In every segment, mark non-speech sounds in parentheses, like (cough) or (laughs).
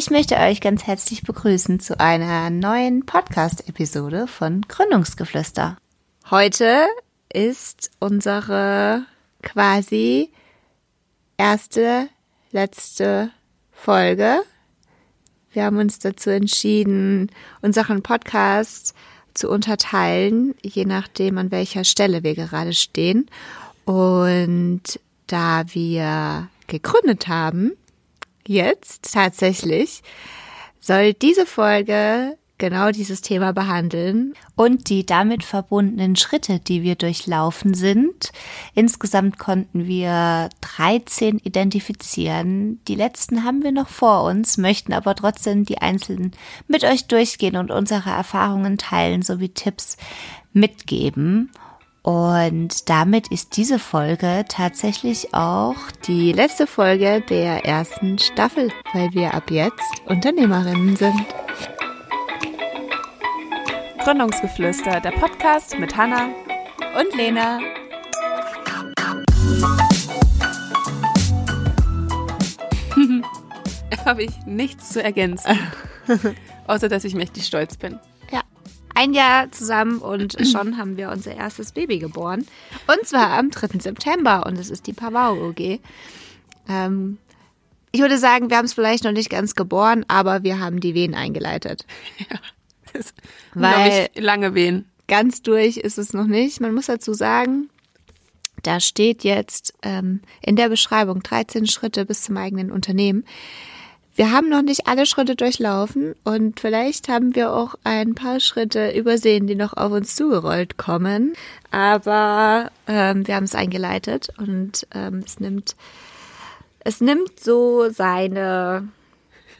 Ich möchte euch ganz herzlich begrüßen zu einer neuen Podcast-Episode von Gründungsgeflüster. Heute ist unsere quasi erste, letzte Folge. Wir haben uns dazu entschieden, unseren Podcast zu unterteilen, je nachdem, an welcher Stelle wir gerade stehen. Und da wir gegründet haben, jetzt tatsächlich, soll diese Folge genau dieses Thema behandeln und die damit verbundenen Schritte, die wir durchlaufen sind. Insgesamt konnten wir 13 identifizieren. Die letzten haben wir noch vor uns, möchten aber trotzdem die einzelnen mit euch durchgehen und unsere Erfahrungen teilen sowie Tipps mitgeben. Und damit ist diese Folge tatsächlich auch die letzte Folge der ersten Staffel, weil wir ab jetzt Unternehmerinnen sind. Gründungsgeflüster, der Podcast mit Hanna und Lena. (laughs) Habe ich nichts zu ergänzen, (laughs) außer dass ich mächtig stolz bin. Ein Jahr zusammen und (clears throat) schon haben wir unser erstes Baby geboren. Und zwar am 3. September und es ist die Pavau OG. Ähm, ich würde sagen, wir haben es vielleicht noch nicht ganz geboren, aber wir haben die Wehen eingeleitet. (laughs) Ja. Das Weil ich, lange Wehen. Ganz durch ist es noch nicht. Man muss dazu sagen, da steht jetzt ähm, in der Beschreibung 13 Schritte bis zum eigenen Unternehmen. Wir haben noch nicht alle Schritte durchlaufen und vielleicht haben wir auch ein paar Schritte übersehen, die noch auf uns zugerollt kommen. Aber ähm, wir haben es eingeleitet und ähm, es nimmt es nimmt so seine,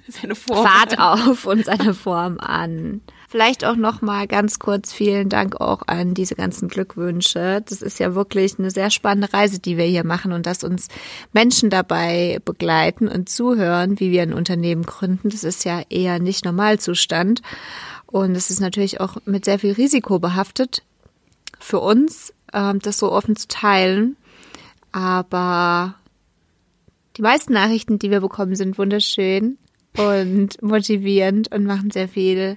seine Form Fahrt auf und seine Form an. Vielleicht auch noch mal ganz kurz vielen Dank auch an diese ganzen Glückwünsche. Das ist ja wirklich eine sehr spannende Reise, die wir hier machen und dass uns Menschen dabei begleiten und zuhören, wie wir ein Unternehmen gründen. Das ist ja eher nicht Normalzustand und es ist natürlich auch mit sehr viel Risiko behaftet für uns, ähm, das so offen zu teilen. Aber die meisten Nachrichten, die wir bekommen, sind wunderschön und motivierend und machen sehr viel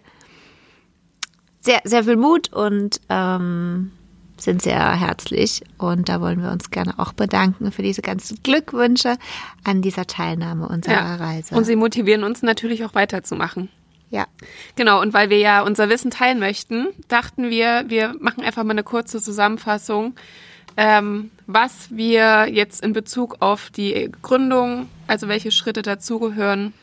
sehr, sehr viel Mut und ähm, sind sehr herzlich. Und da wollen wir uns gerne auch bedanken für diese ganzen Glückwünsche an dieser Teilnahme unserer ja. Reise. Und sie motivieren uns natürlich auch weiterzumachen. Ja. Genau, und weil wir ja unser Wissen teilen möchten, dachten wir, wir machen einfach mal eine kurze Zusammenfassung, ähm, was wir jetzt in Bezug auf die Gründung, also welche Schritte dazugehören,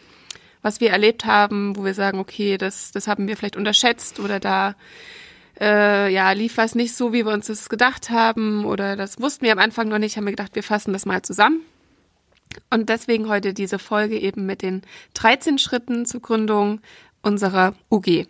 was wir erlebt haben, wo wir sagen, okay, das, das haben wir vielleicht unterschätzt oder da äh, ja, lief was nicht so, wie wir uns das gedacht haben oder das wussten wir am Anfang noch nicht, haben wir gedacht, wir fassen das mal zusammen. Und deswegen heute diese Folge eben mit den 13 Schritten zur Gründung unserer UG.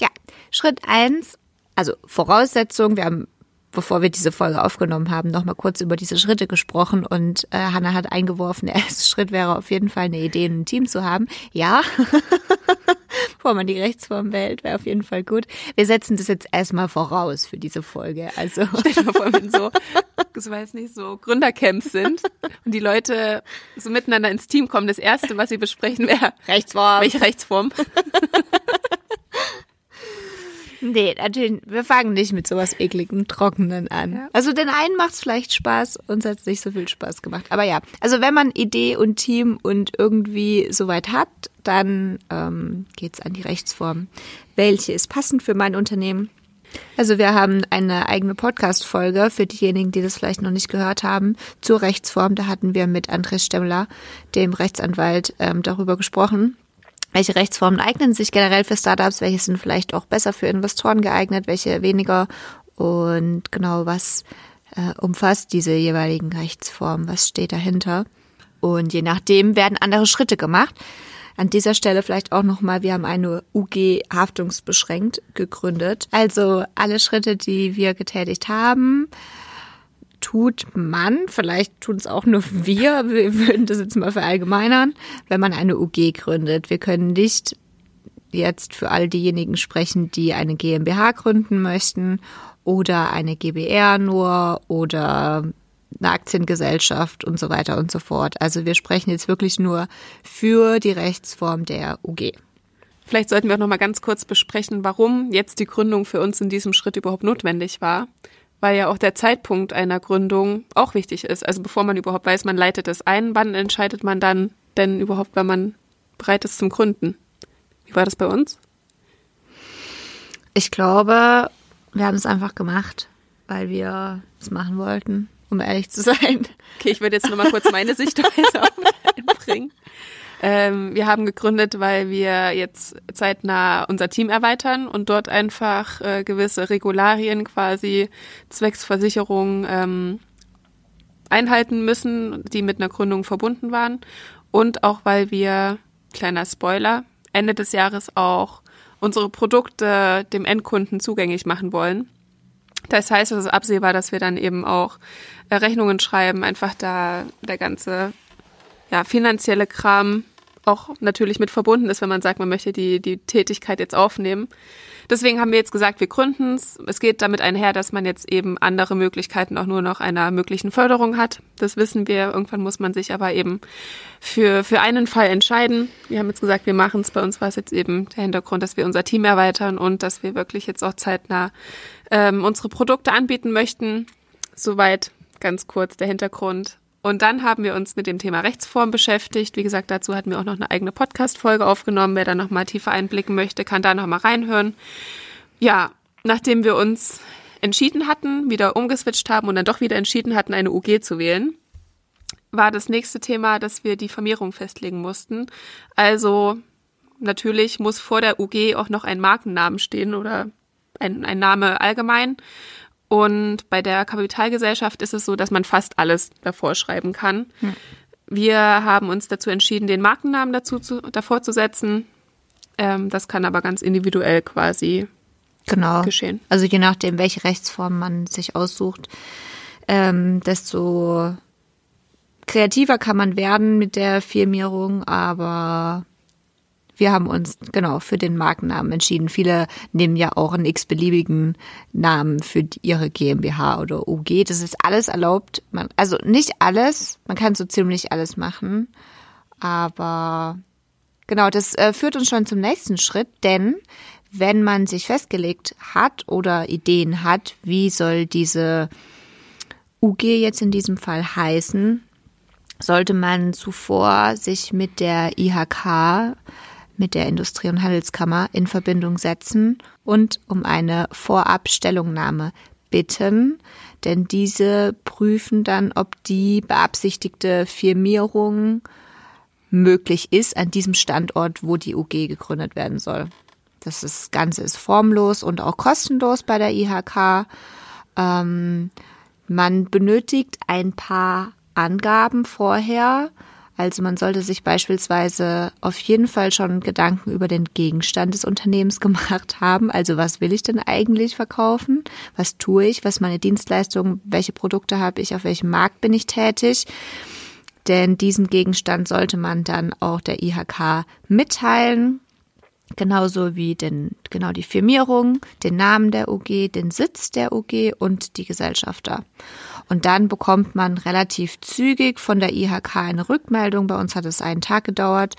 Ja, Schritt eins, also Voraussetzung, wir haben bevor wir diese Folge aufgenommen haben, noch mal kurz über diese Schritte gesprochen und äh, Hanna hat eingeworfen, (laughs) der erste Schritt wäre auf jeden Fall eine Idee, ein Team zu haben. Ja, (laughs) bevor man die Rechtsform wählt, wäre auf jeden Fall gut. Wir setzen das jetzt erstmal voraus für diese Folge. Also (laughs) stell dir mal vor, wenn so, so weiß nicht, so Gründercamps sind und die Leute so miteinander ins Team kommen. Das erste, was sie besprechen, wäre Rechtsform. Welche Rechtsform? Nee, natürlich, wir fangen nicht mit sowas ekligem, trockenen an. Ja. Also den einen macht es vielleicht Spaß, uns hat es nicht so viel Spaß gemacht. Aber ja, also wenn man Idee und Team und irgendwie soweit hat, dann ähm, geht es an die Rechtsform. Welche ist passend für mein Unternehmen? Also wir haben eine eigene Podcast-Folge für diejenigen, die das vielleicht noch nicht gehört haben, zur Rechtsform. Da hatten wir mit Andres Stemmler, dem Rechtsanwalt, ähm, darüber gesprochen welche Rechtsformen eignen sich generell für Startups, welche sind vielleicht auch besser für Investoren geeignet, welche weniger und genau was äh, umfasst diese jeweiligen Rechtsformen, was steht dahinter. Und je nachdem werden andere Schritte gemacht. An dieser Stelle vielleicht auch nochmal, wir haben eine UG haftungsbeschränkt gegründet. Also alle Schritte, die wir getätigt haben, tut man, vielleicht tun es auch nur wir, wir würden das jetzt mal verallgemeinern, wenn man eine UG gründet. Wir können nicht jetzt für all diejenigen sprechen, die eine GmbH gründen möchten oder eine GBR nur oder eine Aktiengesellschaft und so weiter und so fort. Also wir sprechen jetzt wirklich nur für die Rechtsform der UG. Vielleicht sollten wir auch noch mal ganz kurz besprechen, warum jetzt die Gründung für uns in diesem Schritt überhaupt notwendig war, weil ja auch der Zeitpunkt einer Gründung auch wichtig ist. Also bevor man überhaupt weiß, man leitet es ein, wann entscheidet man dann denn überhaupt, wenn man bereit ist zum Gründen? Wie war das bei uns? Ich glaube, wir haben es einfach gemacht, weil wir es machen wollten, um ehrlich zu sein. Okay, ich würde jetzt noch mal kurz meine (laughs) Sichtweise einbringen. Ähm, wir haben gegründet, weil wir jetzt zeitnah unser Team erweitern und dort einfach äh, gewisse Regularien quasi zwecks Versicherung ähm, einhalten müssen, die mit einer Gründung verbunden waren. Und auch weil wir, kleiner Spoiler, Ende des Jahres auch unsere Produkte dem Endkunden zugänglich machen wollen. Das heißt, es ist absehbar, dass wir dann eben auch äh, Rechnungen schreiben, einfach da der ganze ja, finanzielle Kram auch natürlich mit verbunden ist, wenn man sagt, man möchte die, die Tätigkeit jetzt aufnehmen. Deswegen haben wir jetzt gesagt, wir gründen es. Es geht damit einher, dass man jetzt eben andere Möglichkeiten auch nur noch einer möglichen Förderung hat. Das wissen wir. Irgendwann muss man sich aber eben für, für einen Fall entscheiden. Wir haben jetzt gesagt, wir machen es. Bei uns war es jetzt eben der Hintergrund, dass wir unser Team erweitern und dass wir wirklich jetzt auch zeitnah ähm, unsere Produkte anbieten möchten. Soweit ganz kurz der Hintergrund. Und dann haben wir uns mit dem Thema Rechtsform beschäftigt. Wie gesagt, dazu hatten wir auch noch eine eigene Podcast-Folge aufgenommen. Wer da nochmal tiefer einblicken möchte, kann da nochmal reinhören. Ja, nachdem wir uns entschieden hatten, wieder umgeswitcht haben und dann doch wieder entschieden hatten, eine UG zu wählen, war das nächste Thema, dass wir die Vermehrung festlegen mussten. Also natürlich muss vor der UG auch noch ein Markennamen stehen oder ein, ein Name allgemein. Und bei der Kapitalgesellschaft ist es so, dass man fast alles davor schreiben kann. Hm. Wir haben uns dazu entschieden, den Markennamen dazu zu, davor zu setzen. Ähm, das kann aber ganz individuell quasi genau. geschehen. Also je nachdem, welche Rechtsform man sich aussucht, ähm, desto kreativer kann man werden mit der Firmierung, aber wir haben uns genau für den Markennamen entschieden. Viele nehmen ja auch einen x-beliebigen Namen für ihre GmbH oder UG. Das ist alles erlaubt. Man, also nicht alles, man kann so ziemlich alles machen. Aber genau, das äh, führt uns schon zum nächsten Schritt, denn wenn man sich festgelegt hat oder Ideen hat, wie soll diese UG jetzt in diesem Fall heißen, sollte man zuvor sich mit der IHK mit der Industrie- und Handelskammer in Verbindung setzen und um eine Vorabstellungnahme bitten, denn diese prüfen dann, ob die beabsichtigte Firmierung möglich ist an diesem Standort, wo die UG gegründet werden soll. Das, ist, das Ganze ist formlos und auch kostenlos bei der IHK. Ähm, man benötigt ein paar Angaben vorher, also man sollte sich beispielsweise auf jeden Fall schon Gedanken über den Gegenstand des Unternehmens (laughs) gemacht haben. Also was will ich denn eigentlich verkaufen? Was tue ich? Was meine Dienstleistungen? Welche Produkte habe ich? Auf welchem Markt bin ich tätig? Denn diesen Gegenstand sollte man dann auch der IHK mitteilen. Genauso wie den, genau die Firmierung, den Namen der UG, den Sitz der UG und die Gesellschafter. Und dann bekommt man relativ zügig von der IHK eine Rückmeldung. Bei uns hat es einen Tag gedauert.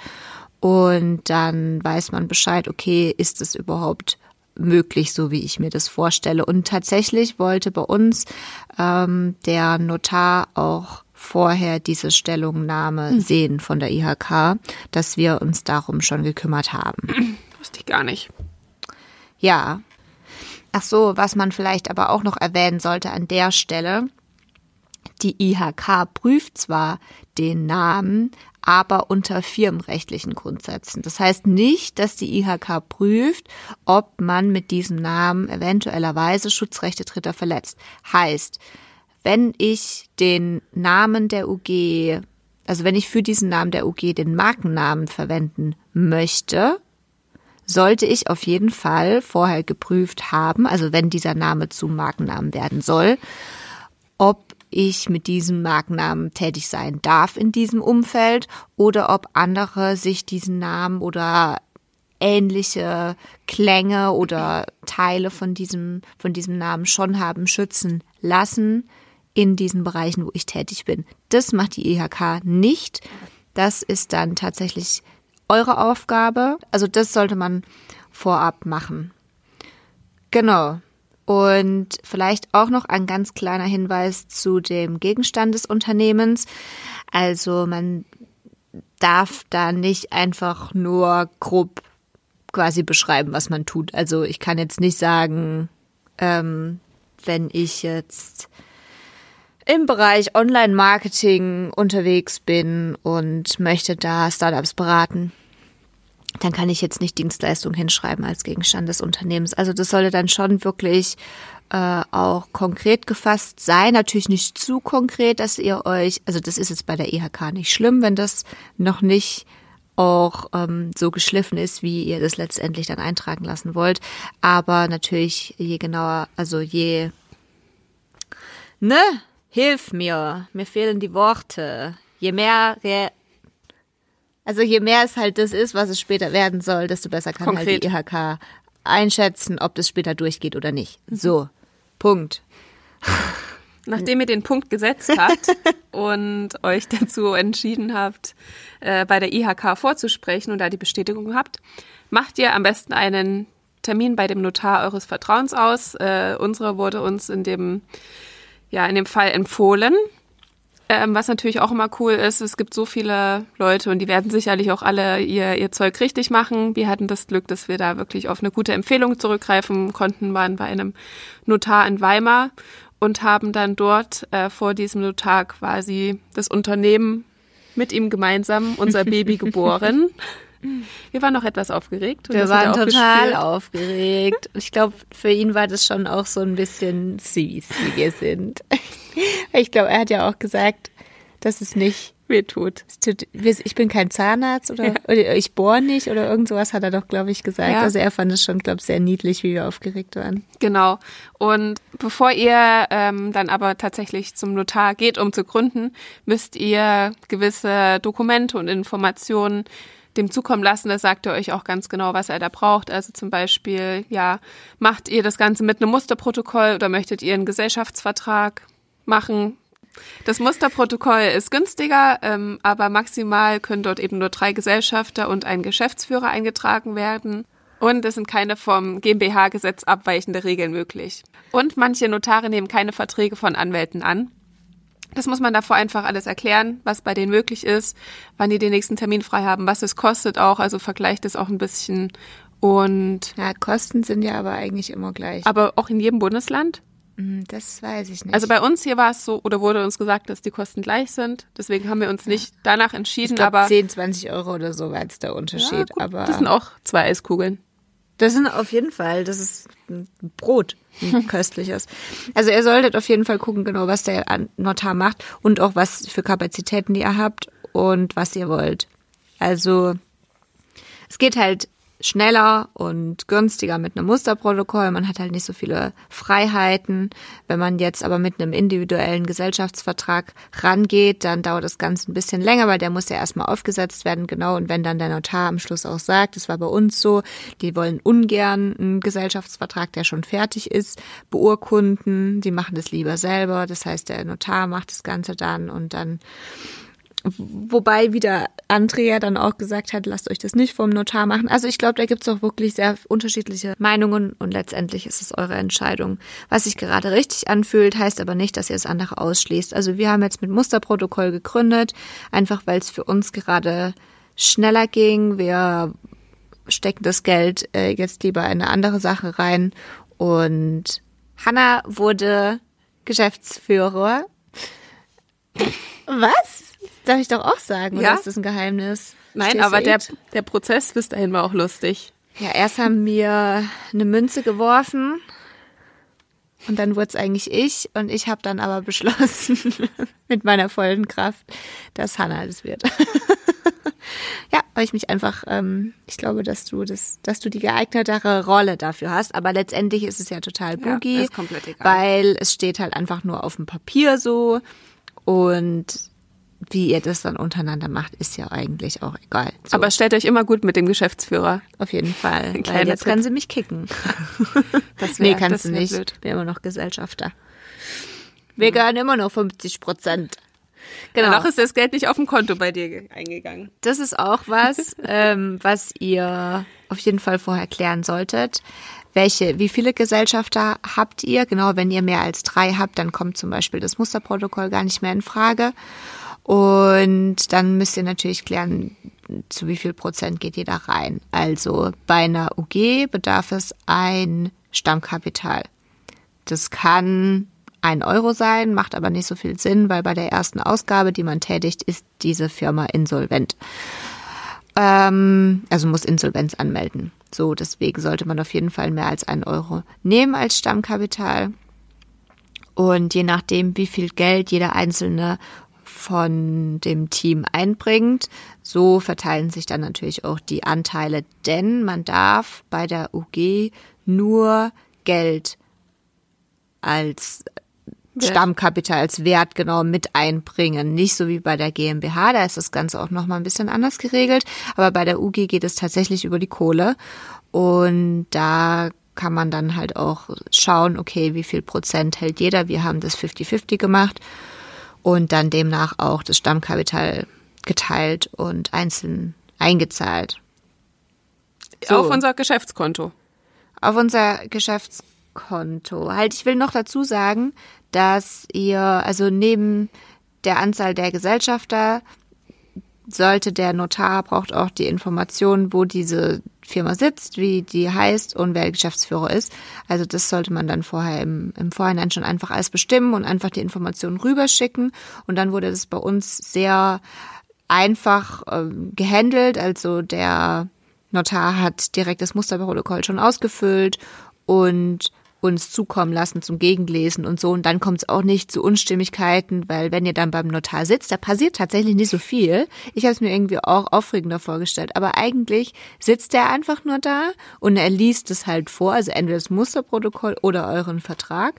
Und dann weiß man Bescheid, okay, ist es überhaupt möglich, so wie ich mir das vorstelle. Und tatsächlich wollte bei uns ähm, der Notar auch vorher diese Stellungnahme hm. sehen von der IHK, dass wir uns darum schon gekümmert haben. (clears throat) Wusste ich gar nicht. Ja. Ach so, was man vielleicht aber auch noch erwähnen sollte an der Stelle, die IHK prüft zwar den Namen, aber unter firmenrechtlichen Grundsätzen. Das heißt nicht, dass die IHK prüft, ob man mit diesem Namen eventuellerweise Schutzrechte Dritter verletzt. Heißt, wenn ich den Namen der UG, also wenn ich für diesen Namen der UG den Markennamen verwenden möchte, sollte ich auf jeden Fall vorher geprüft haben, also wenn dieser Name zum Markennamen werden soll, ob ich mit diesem Markennamen tätig sein darf in diesem Umfeld oder ob andere sich diesen Namen oder ähnliche Klänge oder Teile von diesem, von diesem Namen schon haben schützen lassen in diesen Bereichen, wo ich tätig bin. Das macht die IHK nicht. Das ist dann tatsächlich eure Aufgabe. Also das sollte man vorab machen. Genau. Und vielleicht auch noch ein ganz kleiner Hinweis zu dem Gegenstand des Unternehmens. Also man darf da nicht einfach nur grob quasi beschreiben, was man tut. Also ich kann jetzt nicht sagen, ähm, wenn ich jetzt im Bereich Online-Marketing unterwegs bin und möchte da Startups beraten, dann kann ich jetzt nicht Dienstleistung hinschreiben als Gegenstand des Unternehmens. Also das sollte dann schon wirklich äh, auch konkret gefasst sein. Natürlich nicht zu konkret, dass ihr euch, also das ist jetzt bei der IHK nicht schlimm, wenn das noch nicht auch ähm, so geschliffen ist, wie ihr das letztendlich dann eintragen lassen wollt. Aber natürlich, je genauer, also je, ne, hilf mir, mir fehlen die Worte. Je mehr also je mehr es halt das ist, was es später werden soll, desto besser kann Konkret. halt die IHK einschätzen, ob das später durchgeht oder nicht. Mhm. So, Punkt. (laughs) Nachdem ihr den Punkt gesetzt habt (laughs) und euch dazu entschieden habt, äh, bei der IHK vorzusprechen und da die Bestätigung habt, macht ihr am besten einen Termin bei dem Notar eures Vertrauens aus. Äh, unsere wurde uns in dem, ja, in dem Fall empfohlen. Ähm, was natürlich auch immer cool ist, es gibt so viele Leute und die werden sicherlich auch alle ihr, ihr Zeug richtig machen. Wir hatten das Glück, dass wir da wirklich auf eine gute Empfehlung zurückgreifen konnten, waren bei einem Notar in Weimar und haben dann dort äh, vor diesem Notar quasi das Unternehmen mit ihm gemeinsam unser Baby (laughs) geboren. Wir waren noch etwas aufgeregt. wir waren total gespürt. aufgeregt. Ich glaube, für ihn war das schon auch so ein bisschen süß, wie wir sind. (laughs) Ich glaube, er hat ja auch gesagt, dass es nicht weh tut. Ich bin kein Zahnarzt oder, ja. oder ich bohre nicht oder irgend sowas hat er doch, glaube ich, gesagt. Ja. Also er fand es schon, glaube ich, sehr niedlich, wie wir aufgeregt waren. Genau. Und bevor ihr ähm, dann aber tatsächlich zum Notar geht, um zu gründen, müsst ihr gewisse Dokumente und Informationen dem zukommen lassen. Da sagt er euch auch ganz genau, was er da braucht. Also zum Beispiel, ja, macht ihr das Ganze mit einem Musterprotokoll oder möchtet ihr einen Gesellschaftsvertrag machen? Das Musterprotokoll ist günstiger, ähm, aber maximal können dort eben nur drei Gesellschafter und ein Geschäftsführer eingetragen werden. Und es sind keine vom GmbH-Gesetz abweichende Regeln möglich. Und manche Notare nehmen keine Verträge von Anwälten an. Das muss man davor einfach alles erklären, was bei denen möglich ist, wann die den nächsten Termin frei haben, was es kostet auch. Also vergleicht es auch ein bisschen. Und ja, Kosten sind ja aber eigentlich immer gleich. Aber auch in jedem Bundesland? Hm, das weiß ich nicht. Also bei uns hier war es so, oder wurde uns gesagt, dass die Kosten gleich sind. Deswegen haben wir uns nicht danach entschieden. Ich glaub, aber 10, 20 Euro oder so war jetzt der Unterschied. Ja, aber das sind auch zwei Eiskugeln. Das sind auf jeden Fall, das ist ein Brot, ein (laughs) köstliches. Also ihr solltet auf jeden Fall gucken, genau, was der Notar macht und auch was für Kapazitäten ihr habt und was ihr wollt. Also es geht halt schneller und günstiger mit einem Musterprotokoll. Man hat halt nicht so viele Freiheiten. Wenn man jetzt aber mit einem individuellen Gesellschaftsvertrag rangeht, dann dauert das Ganze ein bisschen länger, weil der muss ja erstmal aufgesetzt werden, genau. Und wenn dann der Notar am Schluss auch sagt, das war bei uns so, die wollen ungern einen Gesellschaftsvertrag, der schon fertig ist, beurkunden. Die machen das lieber selber. Das heißt, der Notar macht das Ganze dann und dann Wobei wieder Andrea dann auch gesagt hat, lasst euch das nicht vom Notar machen. Also ich glaube, da gibt es auch wirklich sehr unterschiedliche Meinungen und letztendlich ist es eure Entscheidung. Was sich gerade richtig anfühlt, heißt aber nicht, dass ihr das andere ausschließt. Also wir haben jetzt mit Musterprotokoll gegründet, einfach weil es für uns gerade schneller ging. Wir stecken das Geld äh, jetzt lieber in eine andere Sache rein und Hanna wurde Geschäftsführer. Was? Darf ich doch auch sagen, ja? oder ist das ein Geheimnis? Nein, aber der, der Prozess bis dahin war auch lustig. Ja, erst haben wir eine Münze geworfen und dann wurde es eigentlich ich und ich habe dann aber beschlossen (laughs) mit meiner vollen Kraft, dass Hannah das wird. (laughs) ja, weil ich mich einfach, ähm, ich glaube, dass du das, dass du die geeignetere Rolle dafür hast. Aber letztendlich ist es ja total boogie, ja, weil es steht halt einfach nur auf dem Papier so und wie ihr das dann untereinander macht, ist ja eigentlich auch egal. So. Aber stellt euch immer gut mit dem Geschäftsführer. Auf jeden Fall. (laughs) Weil jetzt Tipp. kann sie mich kicken. (laughs) das wär, nee, kannst du nicht. Blöd. Bin immer noch Gesellschafter. Wir gehören immer noch 50 Prozent. Genau. Noch ist das Geld nicht auf dem Konto bei dir eingegangen. Das ist auch was, (laughs) ähm, was ihr auf jeden Fall vorher klären solltet. Welche, wie viele Gesellschafter habt ihr? Genau, wenn ihr mehr als drei habt, dann kommt zum Beispiel das Musterprotokoll gar nicht mehr in Frage. Und dann müsst ihr natürlich klären, zu wie viel Prozent geht ihr da rein. Also bei einer UG bedarf es ein Stammkapital. Das kann ein Euro sein, macht aber nicht so viel Sinn, weil bei der ersten Ausgabe, die man tätigt, ist diese Firma insolvent. Ähm, also muss Insolvenz anmelden. So, deswegen sollte man auf jeden Fall mehr als ein Euro nehmen als Stammkapital. Und je nachdem, wie viel Geld jeder Einzelne von dem Team einbringt, so verteilen sich dann natürlich auch die Anteile, denn man darf bei der UG nur Geld als Stammkapital als Wert genau mit einbringen. Nicht so wie bei der GmbH, da ist das Ganze auch nochmal ein bisschen anders geregelt. Aber bei der UG geht es tatsächlich über die Kohle. Und da kann man dann halt auch schauen, okay, wie viel Prozent hält jeder. Wir haben das 50-50 gemacht und dann demnach auch das Stammkapital geteilt und einzeln eingezahlt. So. Auf unser Geschäftskonto. Auf unser Geschäftskonto. Halt, ich will noch dazu sagen, dass ihr, also neben der Anzahl der Gesellschafter, sollte der Notar braucht auch die Information, wo diese Firma sitzt, wie die heißt und wer Geschäftsführer ist. Also das sollte man dann vorher im, im Vorhinein schon einfach alles bestimmen und einfach die Informationen rüberschicken. Und dann wurde das bei uns sehr einfach äh, gehandelt. Also der Notar hat direkt das Musterprotokoll schon ausgefüllt und uns zukommen lassen zum Gegenlesen und so. Und dann kommt es auch nicht zu Unstimmigkeiten, weil wenn ihr dann beim Notar sitzt, da passiert tatsächlich nicht so viel. Ich habe es mir irgendwie auch aufregender vorgestellt. Aber eigentlich sitzt er einfach nur da und er liest es halt vor, also entweder das Musterprotokoll oder euren Vertrag.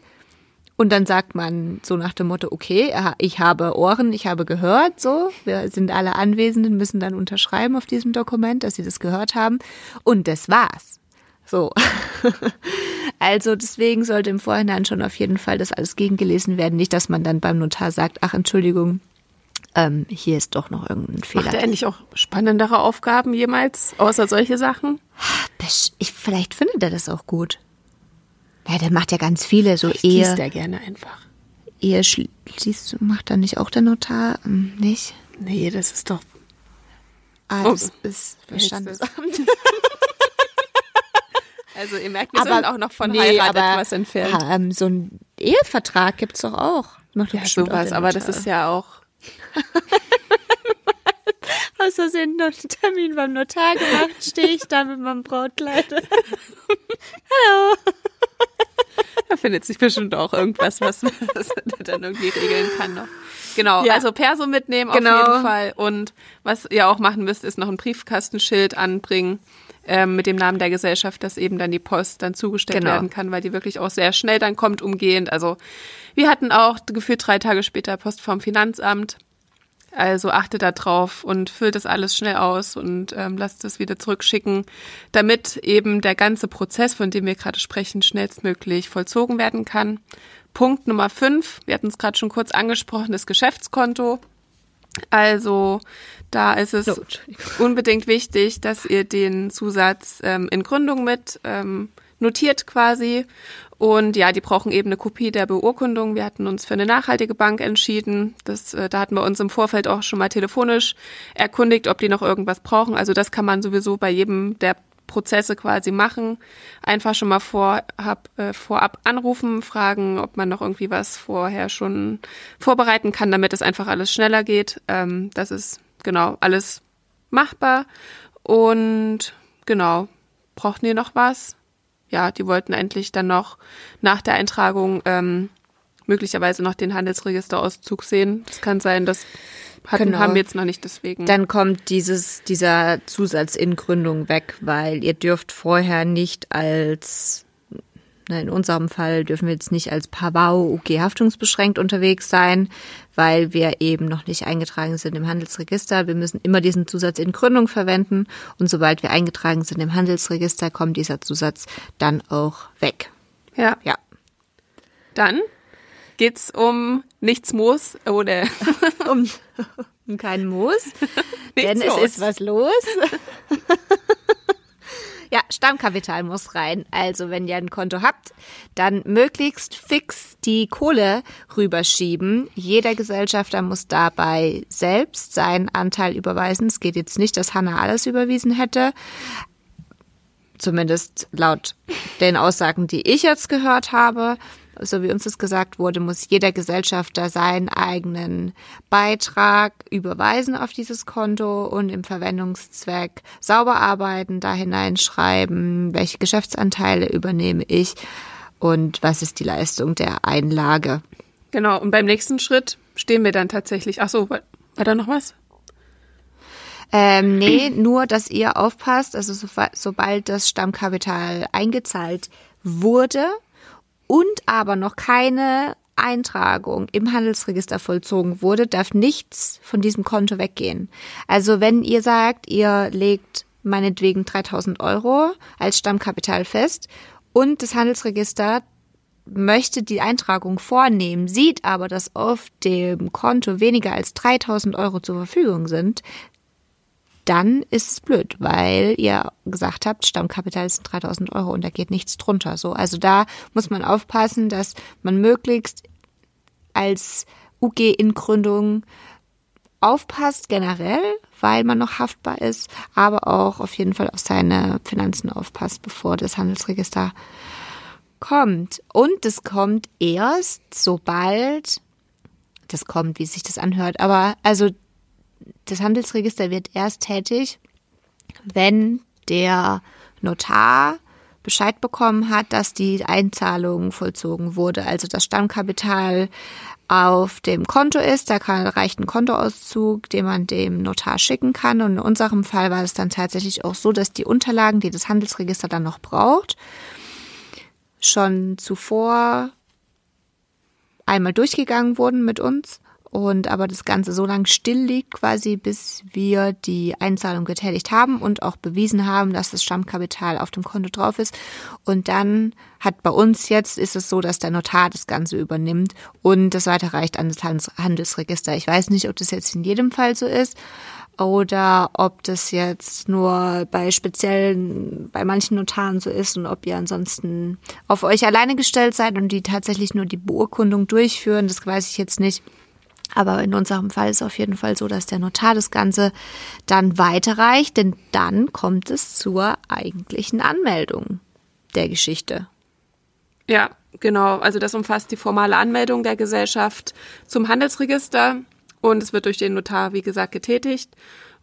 Und dann sagt man so nach dem Motto, okay, ich habe Ohren, ich habe gehört, so. Wir sind alle Anwesenden, müssen dann unterschreiben auf diesem Dokument, dass sie das gehört haben. Und das war's. So. (laughs) also deswegen sollte im Vorhinein schon auf jeden Fall das alles gegengelesen werden. Nicht, dass man dann beim Notar sagt, ach Entschuldigung, ähm, hier ist doch noch irgendein Fehler. Macht er endlich auch spannendere Aufgaben jemals, außer solche Sachen? Ich, vielleicht findet er das auch gut. Ja, der macht ja ganz viele so Ehe. Liest er gerne einfach. Ehe schließt, macht er nicht auch der Notar? Hm, nicht? Nee, das ist doch. Ah, das oh, ist Verstandesamt. (laughs) Also ihr merkt, wir aber, sind auch noch von nee, Heirat aber, etwas entfernt. Ähm, so ein Ehevertrag gibt's doch auch. Macht ja, sowas, aber das ist ja auch... (laughs) Aus Versehen noch einen Termin beim Notar gemacht, stehe ich da mit meinem Brautkleid. (laughs) Hallo. Da findet sich bestimmt auch irgendwas, was man dann irgendwie regeln kann noch. Genau, ja. also Perso mitnehmen genau. auf jeden Fall. Und was ihr auch machen müsst, ist noch ein Briefkastenschild anbringen ähm, mit dem Namen der Gesellschaft, dass eben dann die Post dann zugestellt genau. werden kann, weil die wirklich auch sehr schnell dann kommt, umgehend. Also wir hatten auch gefühlt drei Tage später Post vom Finanzamt. Also achte da drauf und füllt das alles schnell aus und ähm, lasst es wieder zurückschicken, damit eben der ganze Prozess, von dem wir gerade sprechen, schnellstmöglich vollzogen werden kann. Punkt Nummer fünf, wir hatten es gerade schon kurz angesprochen, das Geschäftskonto. Also da ist es no. unbedingt wichtig, dass ihr den Zusatz ähm, in Gründung mit ähm, notiert quasi. Und ja, die brauchen eben eine Kopie der Beurkundung. Wir hatten uns für eine nachhaltige Bank entschieden. Das, äh, da hatten wir uns im Vorfeld auch schon mal telefonisch erkundigt, ob die noch irgendwas brauchen. Also das kann man sowieso bei jedem der Prozesse quasi machen. Einfach schon mal vor, hab, äh, vorab anrufen, fragen, ob man noch irgendwie was vorher schon vorbereiten kann, damit es einfach alles schneller geht. Ähm, das ist genau alles machbar. Und genau, brauchten die noch was? Ja, die wollten endlich dann noch nach der Eintragung ähm, möglicherweise noch den Handelsregisterauszug sehen. Es kann sein, dass hatten, genau. haben wir jetzt noch nicht deswegen. Dann kommt dieses, dieser Zusatz in Gründung weg, weil ihr dürft vorher nicht als, na, in unserem Fall dürfen wir jetzt nicht als Pavau UG haftungsbeschränkt unterwegs sein, weil wir eben noch nicht eingetragen sind im Handelsregister. Wir müssen immer diesen Zusatz in Gründung verwenden und sobald wir eingetragen sind im Handelsregister, kommt dieser Zusatz dann auch weg. Ja. Ja. Dann geht's um nichts Moos oder (laughs) um, um kein Moos, (laughs) denn los. es ist was los. (laughs) ja, Stammkapital muss rein. Also wenn ihr ein Konto habt, dann möglichst fix die Kohle rüberschieben. Jeder Gesellschafter muss dabei selbst seinen Anteil überweisen. Es geht jetzt nicht, dass Hanna alles überwiesen hätte. Zumindest laut den Aussagen, die ich jetzt gehört habe so wie uns das gesagt wurde, muss jeder Gesellschafter seinen eigenen Beitrag überweisen auf dieses Konto und im Verwendungszweck sauber arbeiten, da hineinschreiben, welche Geschäftsanteile übernehme ich und was ist die Leistung der Einlage. Genau, und beim nächsten Schritt stehen wir dann tatsächlich. Ach so, war, war da noch was? Ähm, nee, nur, dass ihr aufpasst, also so, sobald das Stammkapital eingezahlt wurde, und aber noch keine Eintragung im Handelsregister vollzogen wurde, darf nichts von diesem Konto weggehen. Also wenn ihr sagt, ihr legt meinetwegen 3000 Euro als Stammkapital fest und das Handelsregister möchte die Eintragung vornehmen, sieht aber, dass auf dem Konto weniger als 3000 Euro zur Verfügung sind, dann ist es blöd, weil ihr gesagt habt, Stammkapital sind 3000 Euro und da geht nichts drunter. So, also da muss man aufpassen, dass man möglichst als UG in Gründung aufpasst generell, weil man noch haftbar ist, aber auch auf jeden Fall auf seine Finanzen aufpasst, bevor das Handelsregister kommt. Und es kommt erst, sobald das kommt, wie sich das anhört. Aber also das Handelsregister wird erst tätig, wenn der Notar Bescheid bekommen hat, dass die Einzahlung vollzogen wurde, also das Stammkapital auf dem Konto ist. Da kann, reicht ein Kontoauszug, den man dem Notar schicken kann. Und in unserem Fall war es dann tatsächlich auch so, dass die Unterlagen, die das Handelsregister dann noch braucht, schon zuvor einmal durchgegangen wurden mit uns und aber das Ganze so lange still liegt quasi, bis wir die Einzahlung getätigt haben und auch bewiesen haben, dass das Stammkapital auf dem Konto drauf ist. Und dann hat bei uns jetzt ist es so, dass der Notar das Ganze übernimmt und das weiterreicht an das Handelsregister. Ich weiß nicht, ob das jetzt in jedem Fall so ist oder ob das jetzt nur bei speziellen, bei manchen Notaren so ist und ob ihr ansonsten auf euch alleine gestellt seid und die tatsächlich nur die Beurkundung durchführen, das weiß ich jetzt nicht. Aber in unserem Fall ist es auf jeden Fall so, dass der Notar das Ganze dann weiterreicht, denn dann kommt es zur eigentlichen Anmeldung der Geschichte. Ja, genau. Also das umfasst die formale Anmeldung der Gesellschaft zum Handelsregister und es wird durch den Notar, wie gesagt, getätigt.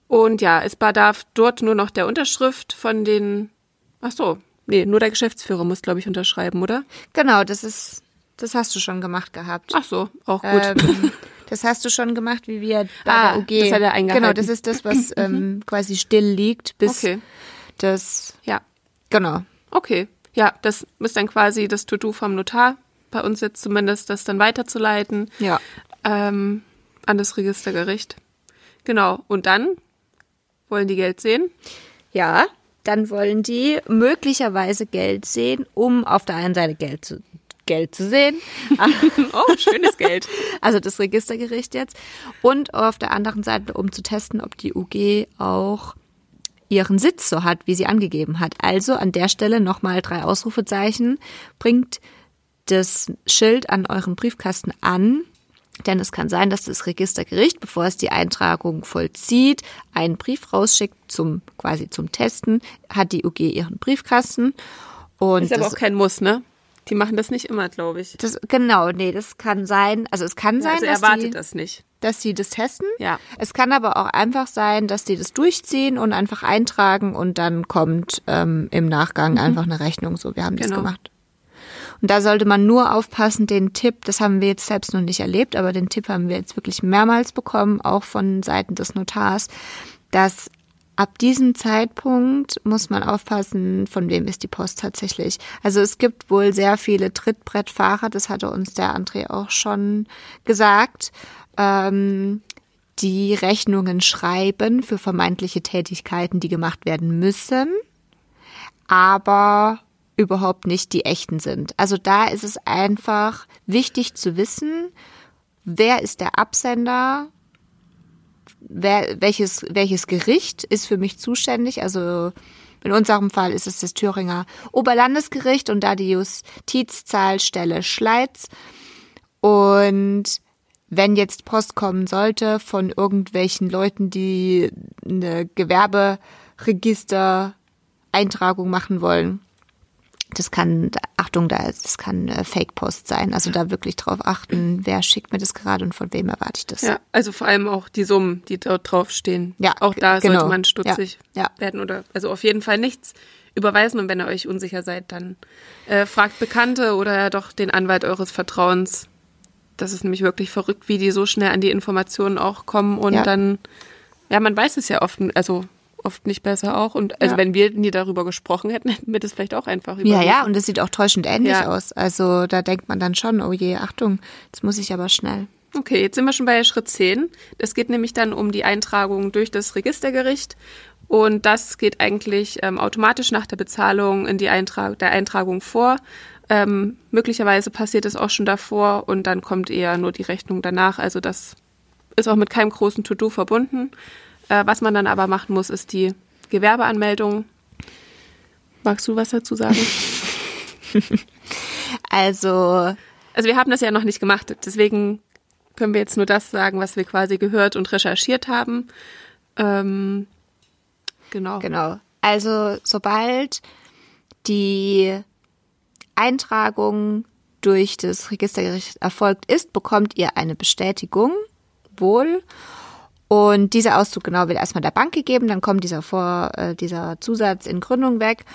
Und ja, es bedarf dort nur noch der Unterschrift von den, ach so, nee, nur der Geschäftsführer muss, glaube ich, unterschreiben, oder? Genau, das ist, das hast du schon gemacht gehabt. Ach so, auch gut. Ähm, Das hast du schon gemacht, wie wir bei ah, der UG. Das hat er eingehalten. Genau, das ist das, was ähm, quasi still liegt, bis okay. das. Ja. Genau. Okay. Ja, das ist dann quasi das To-Do vom Notar. Bei uns jetzt zumindest, das dann weiterzuleiten. Ja. Ähm, an das Registergericht. Genau. Und dann wollen die Geld sehen? Ja, dann wollen die möglicherweise Geld sehen, um auf der einen Seite Geld zu Geld zu sehen. (laughs) oh, schönes Geld. Also das Registergericht jetzt. Und auf der anderen Seite, um zu testen, ob die UG auch ihren Sitz so hat, wie sie angegeben hat. Also an der Stelle nochmal drei Ausrufezeichen. Bringt das Schild an euren Briefkasten an. Denn es kann sein, dass das Registergericht, bevor es die Eintragung vollzieht, einen Brief rausschickt zum, quasi zum Testen, hat die UG ihren Briefkasten. Und ist aber auch kein Muss, ne? Die machen das nicht immer, glaube ich. Das, genau, nee, das kann sein. Also es kann sein, also dass erwartet die, das nicht. dass sie das testen. Ja. Es kann aber auch einfach sein, dass die das durchziehen und einfach eintragen und dann kommt ähm, im Nachgang mhm. einfach eine Rechnung. So, wir haben genau. das gemacht. Und da sollte man nur aufpassen, den Tipp, das haben wir jetzt selbst noch nicht erlebt, aber den Tipp haben wir jetzt wirklich mehrmals bekommen, auch von Seiten des Notars, dass ab diesem Zeitpunkt muss man aufpassen, von wem ist die Post tatsächlich. Also es gibt wohl sehr viele Trittbrettfahrer, das hatte uns der André auch schon gesagt, ähm, die Rechnungen schreiben für vermeintliche Tätigkeiten, die gemacht werden müssen, aber überhaupt nicht die echten sind. Also da ist es einfach wichtig zu wissen, wer ist der Absender, wer, welches, welches Gericht ist für mich zuständig. Also in unserem Fall ist es das Thüringer Oberlandesgericht und da die Justizzahlstelle Schleiz. Und wenn jetzt Post kommen sollte von irgendwelchen Leuten, die eine Gewerberegister-Eintragung machen wollen, das kann, Achtung, das kann äh, Fake-Post sein. Also da wirklich drauf achten, wer schickt mir das gerade und von wem erwarte ich das. Ja, also vor allem auch die Summen, die dort draufstehen. Ja, auch da genau. sollte man stutzig ja, ja. werden oder also auf jeden Fall nichts überweisen und wenn ihr euch unsicher seid, dann äh, fragt Bekannte oder doch den Anwalt eures Vertrauens. Das ist nämlich wirklich verrückt, wie die so schnell an die Informationen auch kommen und ja. dann, ja, man weiß es ja oft, also oft nicht besser auch. Und also ja. wenn wir nie darüber gesprochen hätten, hätten wir das vielleicht auch einfach über. Ja, ja, und es sieht auch täuschend ähnlich ja. aus. Also da denkt man dann schon, oh je, Achtung, jetzt muss ich aber schnell. Okay, jetzt sind wir schon bei Schritt 10. Das geht nämlich dann um die Eintragung durch das Registergericht. Und das geht eigentlich ähm, automatisch nach der Bezahlung in die Eintrag der Eintragung vor. Ähm, möglicherweise passiert es auch schon davor und dann kommt eher nur die Rechnung danach. Also das ist auch mit keinem großen To-Do verbunden. Äh, was man dann aber machen muss, ist die Gewerbeanmeldung. Magst du was dazu sagen? (laughs) also. Also wir haben das ja noch nicht gemacht, deswegen können wir jetzt nur das sagen, was wir quasi gehört und recherchiert haben. Ähm, genau. Genau. Also sobald die Eintragung durch das Registergericht erfolgt ist, bekommt ihr eine Bestätigung wohl und dieser Auszug genau wird erstmal der Bank gegeben, dann kommt dieser Vor, äh, dieser Zusatz in Gründung weg.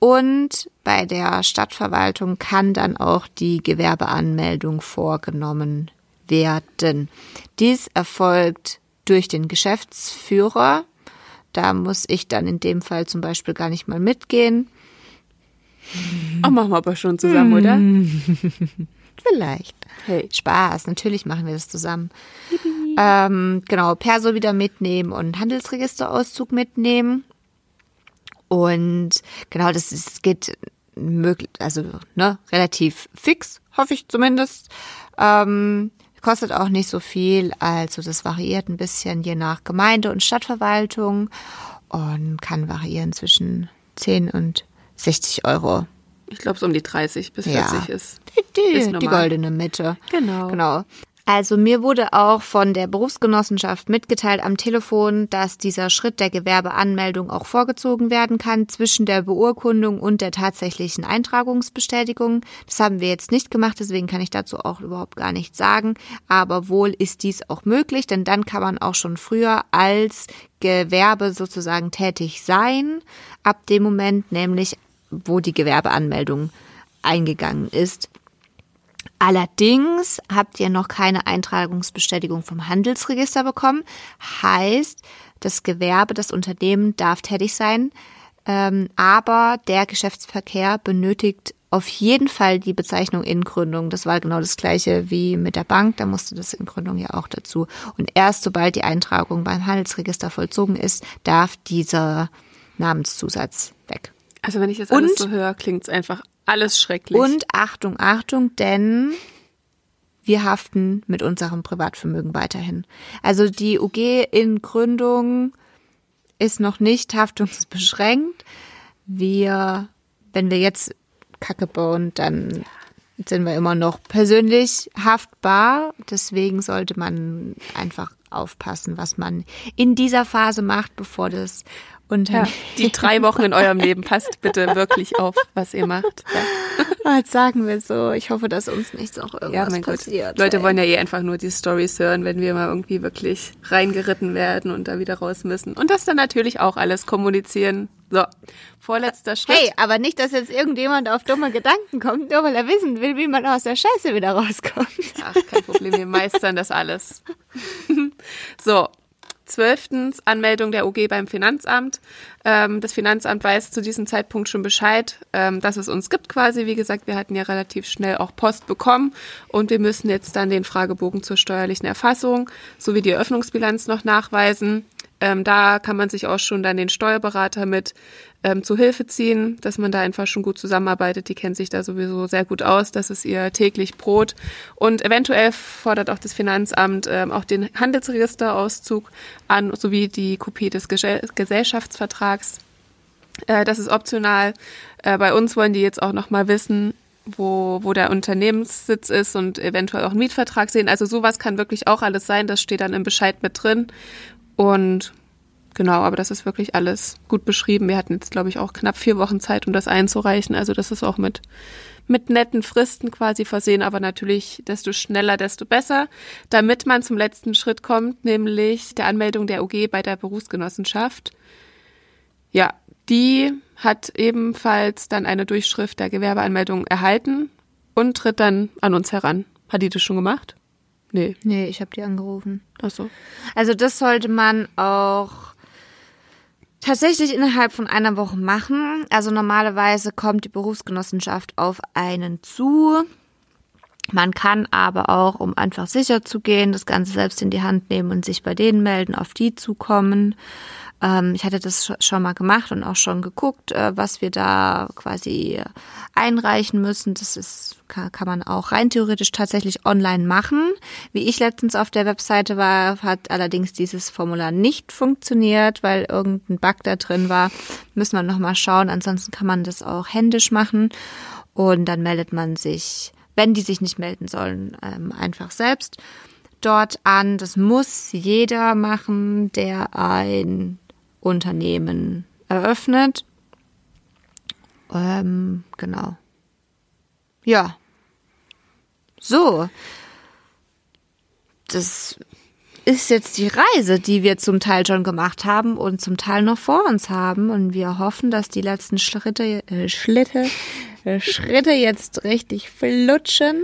Und bei der Stadtverwaltung kann dann auch die Gewerbeanmeldung vorgenommen werden. Dies erfolgt durch den Geschäftsführer. Da muss ich dann in dem Fall zum Beispiel gar nicht mal mitgehen. Oh, machen wir aber schon zusammen, oder? (laughs) Vielleicht. Hey. Spaß, natürlich machen wir das zusammen. Ähm, genau, Perso wieder mitnehmen und Handelsregisterauszug mitnehmen. Und genau, das ist, geht möglich, also ne, relativ fix, hoffe ich zumindest. Ähm, kostet auch nicht so viel, also das variiert ein bisschen je nach Gemeinde und Stadtverwaltung und kann variieren zwischen 10 und 60 Euro. Ich glaube, so um die 30 bis 40 ja. ist. Die, die, ist die goldene Mitte. Genau. Genau. Also mir wurde auch von der Berufsgenossenschaft mitgeteilt am Telefon, dass dieser Schritt der Gewerbeanmeldung auch vorgezogen werden kann zwischen der Beurkundung und der tatsächlichen Eintragungsbestätigung. Das haben wir jetzt nicht gemacht, deswegen kann ich dazu auch überhaupt gar nichts sagen. Aber wohl ist dies auch möglich, denn dann kann man auch schon früher als Gewerbe sozusagen tätig sein, ab dem Moment nämlich, wo die Gewerbeanmeldung eingegangen ist. Allerdings habt ihr noch keine Eintragungsbestätigung vom Handelsregister bekommen. Heißt, das Gewerbe, das Unternehmen darf tätig sein, ähm, aber der Geschäftsverkehr benötigt auf jeden Fall die Bezeichnung Ingründung. Das war genau das gleiche wie mit der Bank, da musste das Ingründung ja auch dazu. Und erst sobald die Eintragung beim Handelsregister vollzogen ist, darf dieser Namenszusatz weg. Also wenn ich jetzt alles Und, so höre, klingt es einfach alles schrecklich. Und Achtung, Achtung, denn wir haften mit unserem Privatvermögen weiterhin. Also die UG in Gründung ist noch nicht haftungsbeschränkt. Wir, wenn wir jetzt Kacke bauen, dann sind wir immer noch persönlich haftbar. Deswegen sollte man einfach aufpassen, was man in dieser Phase macht, bevor das und ja, (laughs) die drei Wochen in eurem Leben passt bitte wirklich auf, was ihr macht. Ja. Jetzt sagen wir so. Ich hoffe, dass uns nichts auch irgendwas ja, mein passiert. Gott. Leute wollen ja eh einfach nur die Stories hören, wenn wir mal irgendwie wirklich reingeritten werden und da wieder raus müssen. Und das dann natürlich auch alles kommunizieren. So, vorletzter Schritt. Hey, aber nicht, dass jetzt irgendjemand auf dumme Gedanken kommt, nur weil er wissen will, wie man aus der Scheiße wieder rauskommt. Ach, kein Problem, wir meistern das alles. (laughs) so, Zwölftens Anmeldung der OG beim Finanzamt. Ähm, das Finanzamt weiß zu diesem Zeitpunkt schon Bescheid, ähm, dass es uns gibt quasi. Wie gesagt, wir hatten ja relativ schnell auch Post bekommen und wir müssen jetzt dann den Fragebogen zur steuerlichen Erfassung sowie die Eröffnungsbilanz noch nachweisen. Ähm, da kann man sich auch schon dann den Steuerberater mit ähm, zu Hilfe ziehen, dass man da einfach schon gut zusammenarbeitet. Die kennt sich da sowieso sehr gut aus. Das ist ihr täglich Brot. Und eventuell fordert auch das Finanzamt ähm, auch den Handelsregisterauszug an, sowie die Kopie des Gesell Gesellschaftsvertrags. Äh, das ist optional. Äh, bei uns wollen die jetzt auch nochmal wissen, wo, wo der Unternehmenssitz ist und eventuell auch einen Mietvertrag sehen. Also sowas kann wirklich auch alles sein. Das steht dann im Bescheid mit drin. Und genau, aber das ist wirklich alles gut beschrieben. Wir hatten jetzt, glaube ich, auch knapp vier Wochen Zeit, um das einzureichen. Also das ist auch mit, mit netten Fristen quasi versehen, aber natürlich desto schneller, desto besser, damit man zum letzten Schritt kommt, nämlich der Anmeldung der OG bei der Berufsgenossenschaft. Ja, die hat ebenfalls dann eine Durchschrift der Gewerbeanmeldung erhalten und tritt dann an uns heran. Hat die das schon gemacht? Nee. Nee, ich habe die angerufen. Ach so. Also das sollte man auch tatsächlich innerhalb von einer Woche machen. Also normalerweise kommt die Berufsgenossenschaft auf einen zu. Man kann aber auch, um einfach sicher zu gehen, das Ganze selbst in die Hand nehmen und sich bei denen melden, auf die zukommen. Ähm, ich hatte das schon mal gemacht und auch schon geguckt, äh, was wir da quasi einreichen müssen. Das ist, kann, kann man auch rein theoretisch tatsächlich online machen. Wie ich letztens auf der Webseite war, hat allerdings dieses Formular nicht funktioniert, weil irgendein Bug da drin war. Müssen wir nochmal schauen. Ansonsten kann man das auch händisch machen. Und dann meldet man sich, wenn die sich nicht melden sollen, ähm, einfach selbst dort an. Das muss jeder machen, der ein Unternehmen eröffnet. Ähm, genau. Ja. So. Das ist jetzt die Reise, die wir zum Teil schon gemacht haben und zum Teil noch vor uns haben. Und wir hoffen, dass die letzten Schritte, äh, Schritte, äh, Schritte jetzt richtig flutschen,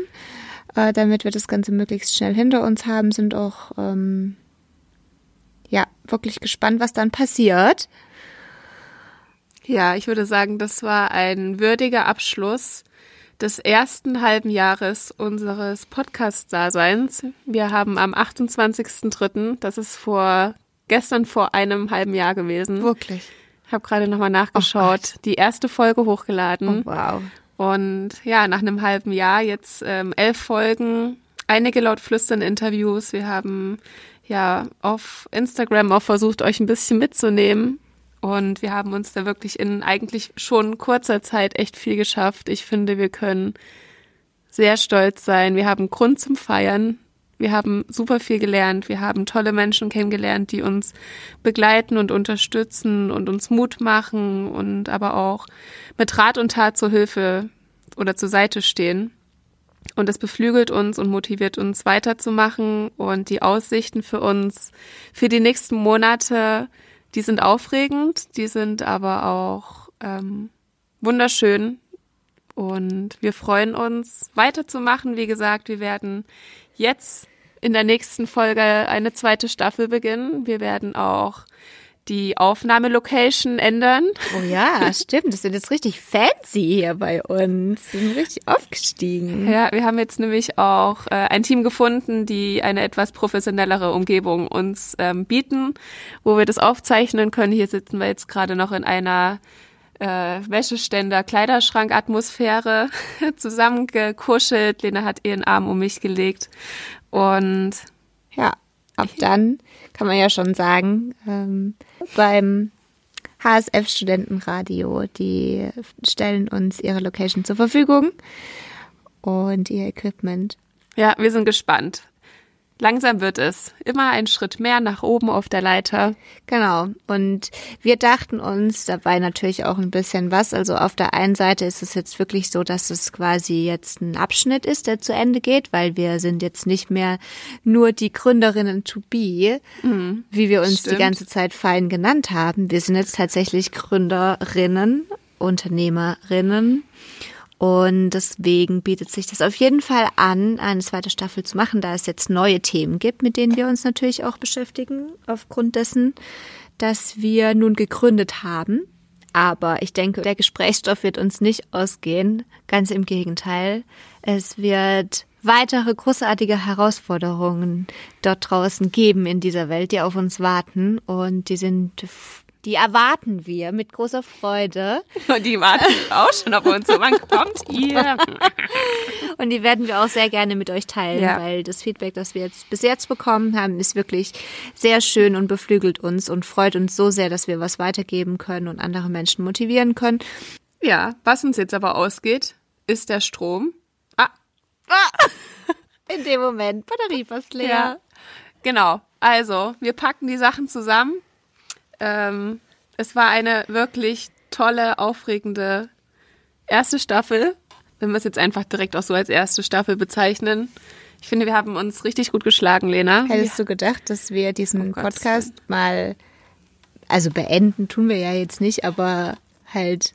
äh, damit wir das Ganze möglichst schnell hinter uns haben, sind auch ähm, ja, wirklich gespannt, was dann passiert. Ja, ich würde sagen, das war ein würdiger Abschluss des ersten halben Jahres unseres Podcast-Daseins. Wir haben am 28.03., das ist vor gestern vor einem halben Jahr gewesen. Wirklich. Ich habe gerade nochmal nachgeschaut, oh die erste Folge hochgeladen. Oh, wow. Und ja, nach einem halben Jahr jetzt ähm, elf Folgen, einige laut flüstern Interviews. Wir haben ja auf Instagram auch versucht, euch ein bisschen mitzunehmen. Und wir haben uns da wirklich in eigentlich schon kurzer Zeit echt viel geschafft. Ich finde, wir können sehr stolz sein. Wir haben Grund zum Feiern. Wir haben super viel gelernt. Wir haben tolle Menschen kennengelernt, die uns begleiten und unterstützen und uns Mut machen und aber auch mit Rat und Tat zur Hilfe oder zur Seite stehen. Und es beflügelt uns und motiviert uns weiterzumachen. Und die Aussichten für uns für die nächsten Monate, die sind aufregend, die sind aber auch ähm, wunderschön. Und wir freuen uns weiterzumachen. Wie gesagt, wir werden jetzt in der nächsten Folge eine zweite Staffel beginnen. Wir werden auch die Aufnahmelocation ändern. Oh ja, stimmt. Das wird jetzt richtig fancy hier bei uns. Wir sind richtig aufgestiegen. Ja, wir haben jetzt nämlich auch äh, ein Team gefunden, die eine etwas professionellere Umgebung uns ähm, bieten, wo wir das aufzeichnen können. Hier sitzen wir jetzt gerade noch in einer äh, Wäscheständer, Kleiderschrank-Atmosphäre (laughs) zusammengekuschelt. Lena hat ihren Arm um mich gelegt und ja, ab dann kann man ja schon sagen, ähm, beim HSF Studentenradio, die stellen uns ihre Location zur Verfügung und ihr Equipment. Ja, wir sind gespannt. Langsam wird es. Immer ein Schritt mehr nach oben auf der Leiter. Genau. Und wir dachten uns dabei natürlich auch ein bisschen was. Also auf der einen Seite ist es jetzt wirklich so, dass es quasi jetzt ein Abschnitt ist, der zu Ende geht, weil wir sind jetzt nicht mehr nur die Gründerinnen to be, mhm, wie wir uns stimmt. die ganze Zeit fein genannt haben. Wir sind jetzt tatsächlich Gründerinnen, Unternehmerinnen und deswegen bietet sich das auf jeden Fall an, eine zweite Staffel zu machen, da es jetzt neue Themen gibt, mit denen wir uns natürlich auch beschäftigen, aufgrund dessen, dass wir nun gegründet haben. Aber ich denke, der Gesprächsstoff wird uns nicht ausgehen. Ganz im Gegenteil. Es wird weitere großartige Herausforderungen dort draußen geben in dieser Welt, die auf uns warten. Und die sind, die erwarten wir mit großer Freude. Und (laughs) die warten auch schon auf uns. So, wann kommt ihr? (laughs) Und die werden wir auch sehr gerne mit euch teilen, Ja. weil das Feedback, das wir jetzt bis jetzt bekommen haben, ist wirklich sehr schön und beflügelt uns und freut uns so sehr, dass wir was weitergeben können und andere Menschen motivieren können. Ja, was uns jetzt aber ausgeht, ist der Strom. Ah, (laughs) In dem Moment, Batterie fast leer. Ja, genau. Also, wir packen die Sachen zusammen. Ähm, es war eine wirklich tolle, aufregende erste Staffel. Wenn wir es jetzt einfach direkt auch so als erste Staffel bezeichnen. Ich finde, wir haben uns richtig gut geschlagen, Lena. Hättest du gedacht, dass wir diesen Gottes Podcast mal, also beenden tun wir ja jetzt nicht, aber halt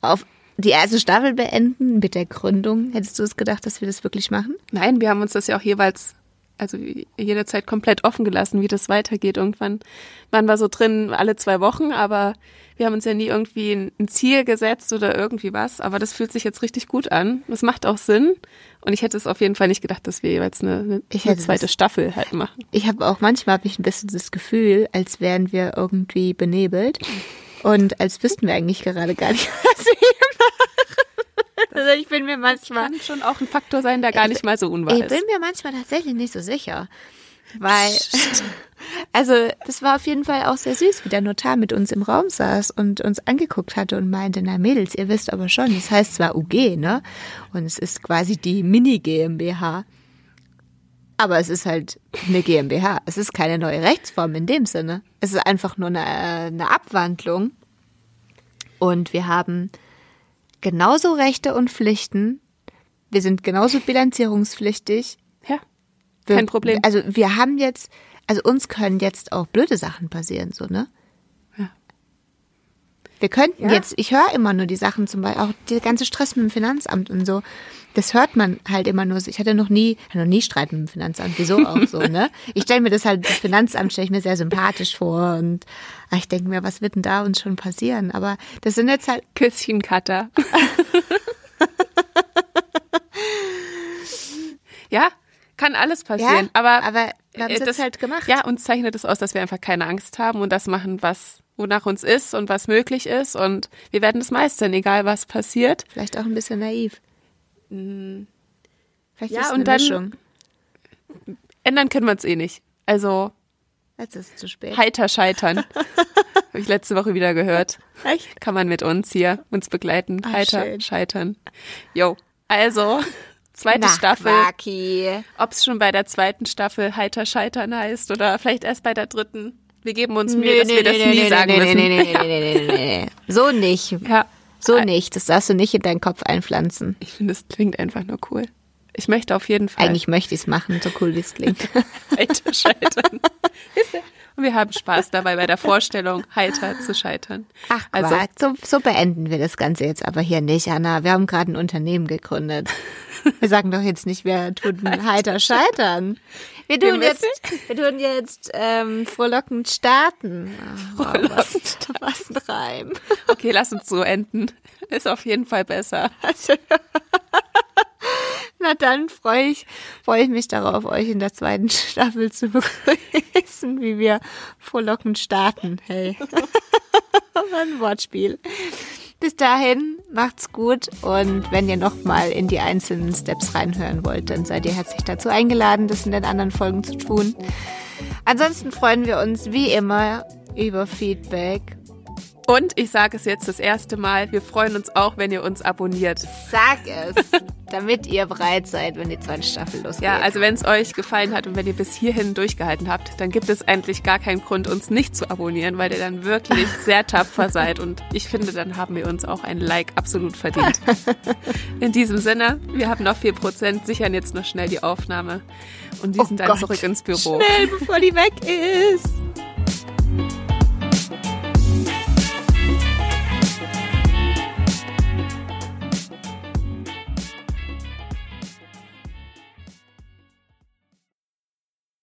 auf die erste Staffel beenden mit der Gründung? Hättest du es gedacht, dass wir das wirklich machen? Nein, wir haben uns das ja auch jeweils, also jederzeit komplett offen gelassen, wie das weitergeht. Irgendwann waren wir so drin alle zwei Wochen, aber wir haben uns ja nie irgendwie ein Ziel gesetzt oder irgendwie was. Aber das fühlt sich jetzt richtig gut an. Das macht auch Sinn. Und ich hätte es auf jeden Fall nicht gedacht, dass wir jeweils eine, eine, eine zweite das- Machen. halt machen. Ich habe auch manchmal habe ich ein bisschen das Gefühl, als wären wir irgendwie benebelt und als wüssten wir eigentlich gerade gar nicht, (laughs) was wir. Also ich bin mir manchmal, Kann schon auch ein Faktor sein, der gar nicht mal so unwahr ich ist. bin mir manchmal tatsächlich nicht so sicher, weil (laughs) also das war auf jeden Fall auch sehr süß, wie der Notar mit uns im Raum saß und uns angeguckt hatte und meinte, na Mädels, ihr wisst aber schon, das heißt zwar UG, ne? Und es ist quasi die Mini GmbH. Aber es ist halt eine GmbH. Es ist keine neue Rechtsform in dem Sinne. Es ist einfach nur eine, äh, eine Abwandlung. Und wir haben genauso Rechte und Pflichten. Wir sind genauso bilanzierungspflichtig. Ja, Wir, kein Problem. Also wir haben jetzt, also uns können jetzt auch blöde Sachen passieren, so, ne? Ja. Wir könnten Ja. jetzt, ich höre immer nur die Sachen zum Beispiel, auch der ganze Stress mit dem Finanzamt und so. Das hört man halt immer nur so. Ich hatte noch nie, hatte noch nie Streit mit dem Finanzamt. Wieso auch so, ne? Ich stelle mir das halt, das Finanzamt stelle ich mir sehr sympathisch vor und ach, ich denke mir, was wird denn da uns schon passieren? Aber das sind jetzt halt, Küsschen, Cutter. (laughs) ja, kann alles passieren. ja, aber aber wir haben äh, es jetzt halt gemacht. Ja, uns zeichnet es aus, dass wir einfach keine Angst haben und das machen, was wonach uns ist und was möglich ist und wir werden es meistern, egal was passiert. Vielleicht auch ein bisschen naiv. Vielleicht Ja, ist es und eine dann- Mischung. Ändern können wir uns eh nicht. Also Jetzt ist es zu spät. heiter scheitern. (laughs) Habe ich letzte Woche wieder gehört. Echt? Kann man mit uns hier uns begleiten. Ah, heiter schön. scheitern. Jo. Also, zweite Na, Staffel. Ob es schon bei der zweiten Staffel heiter scheitern heißt oder vielleicht erst bei der dritten. Wir geben uns Mühe, dass wir das nie sagen nee, müssen. Nee, nee, nee, nee, nee, nee, nee. So nicht. Ja, So nicht. Das darfst du nicht in deinen Kopf einpflanzen. ich finde, es klingt einfach nur cool. Ich möchte auf jeden Fall Eigentlich möchte ich es machen, so cool wie es klingt. (laughs) heiter scheitern. (laughs) Und wir haben Spaß dabei bei der Vorstellung, heiter zu scheitern. Ach, also. So, so beenden wir das Ganze jetzt aber hier nicht, Anna. Wir haben gerade ein Unternehmen gegründet. Wir sagen doch jetzt nicht, wir tun heiter scheitern. Wir tun Wir jetzt, wir tun jetzt ähm, frohlockend starten. Ach, wow, was, was ein Reim. okay, lass uns so enden. Ist auf jeden Fall besser. (laughs) Na dann freue ich, freue ich mich darauf, euch in der zweiten (laughs) Staffel zu begrüßen, wie wir frohlockend starten. Hey. (laughs) ein Wortspiel. Bis dahin, macht's gut und wenn ihr nochmal in die einzelnen Steps reinhören wollt, dann seid ihr herzlich dazu eingeladen, das in den anderen Folgen zu tun. Ansonsten freuen wir uns wie immer über Feedback. Und ich sage es jetzt das erste Mal, wir freuen uns auch, wenn ihr uns abonniert. Sag es, damit ihr bereit seid, wenn die zweite Staffel losgeht. Ja, also wenn es euch gefallen hat und wenn ihr bis hierhin durchgehalten habt, dann gibt es eigentlich gar keinen Grund, uns nicht zu abonnieren, weil ihr dann wirklich (laughs) sehr tapfer seid. Und ich finde, dann haben wir uns auch ein Like absolut verdient. In diesem Sinne, wir haben noch 4%, sichern jetzt noch schnell die Aufnahme und die Oh sind dann Gott. zurück ins Büro. Schnell, bevor die weg ist.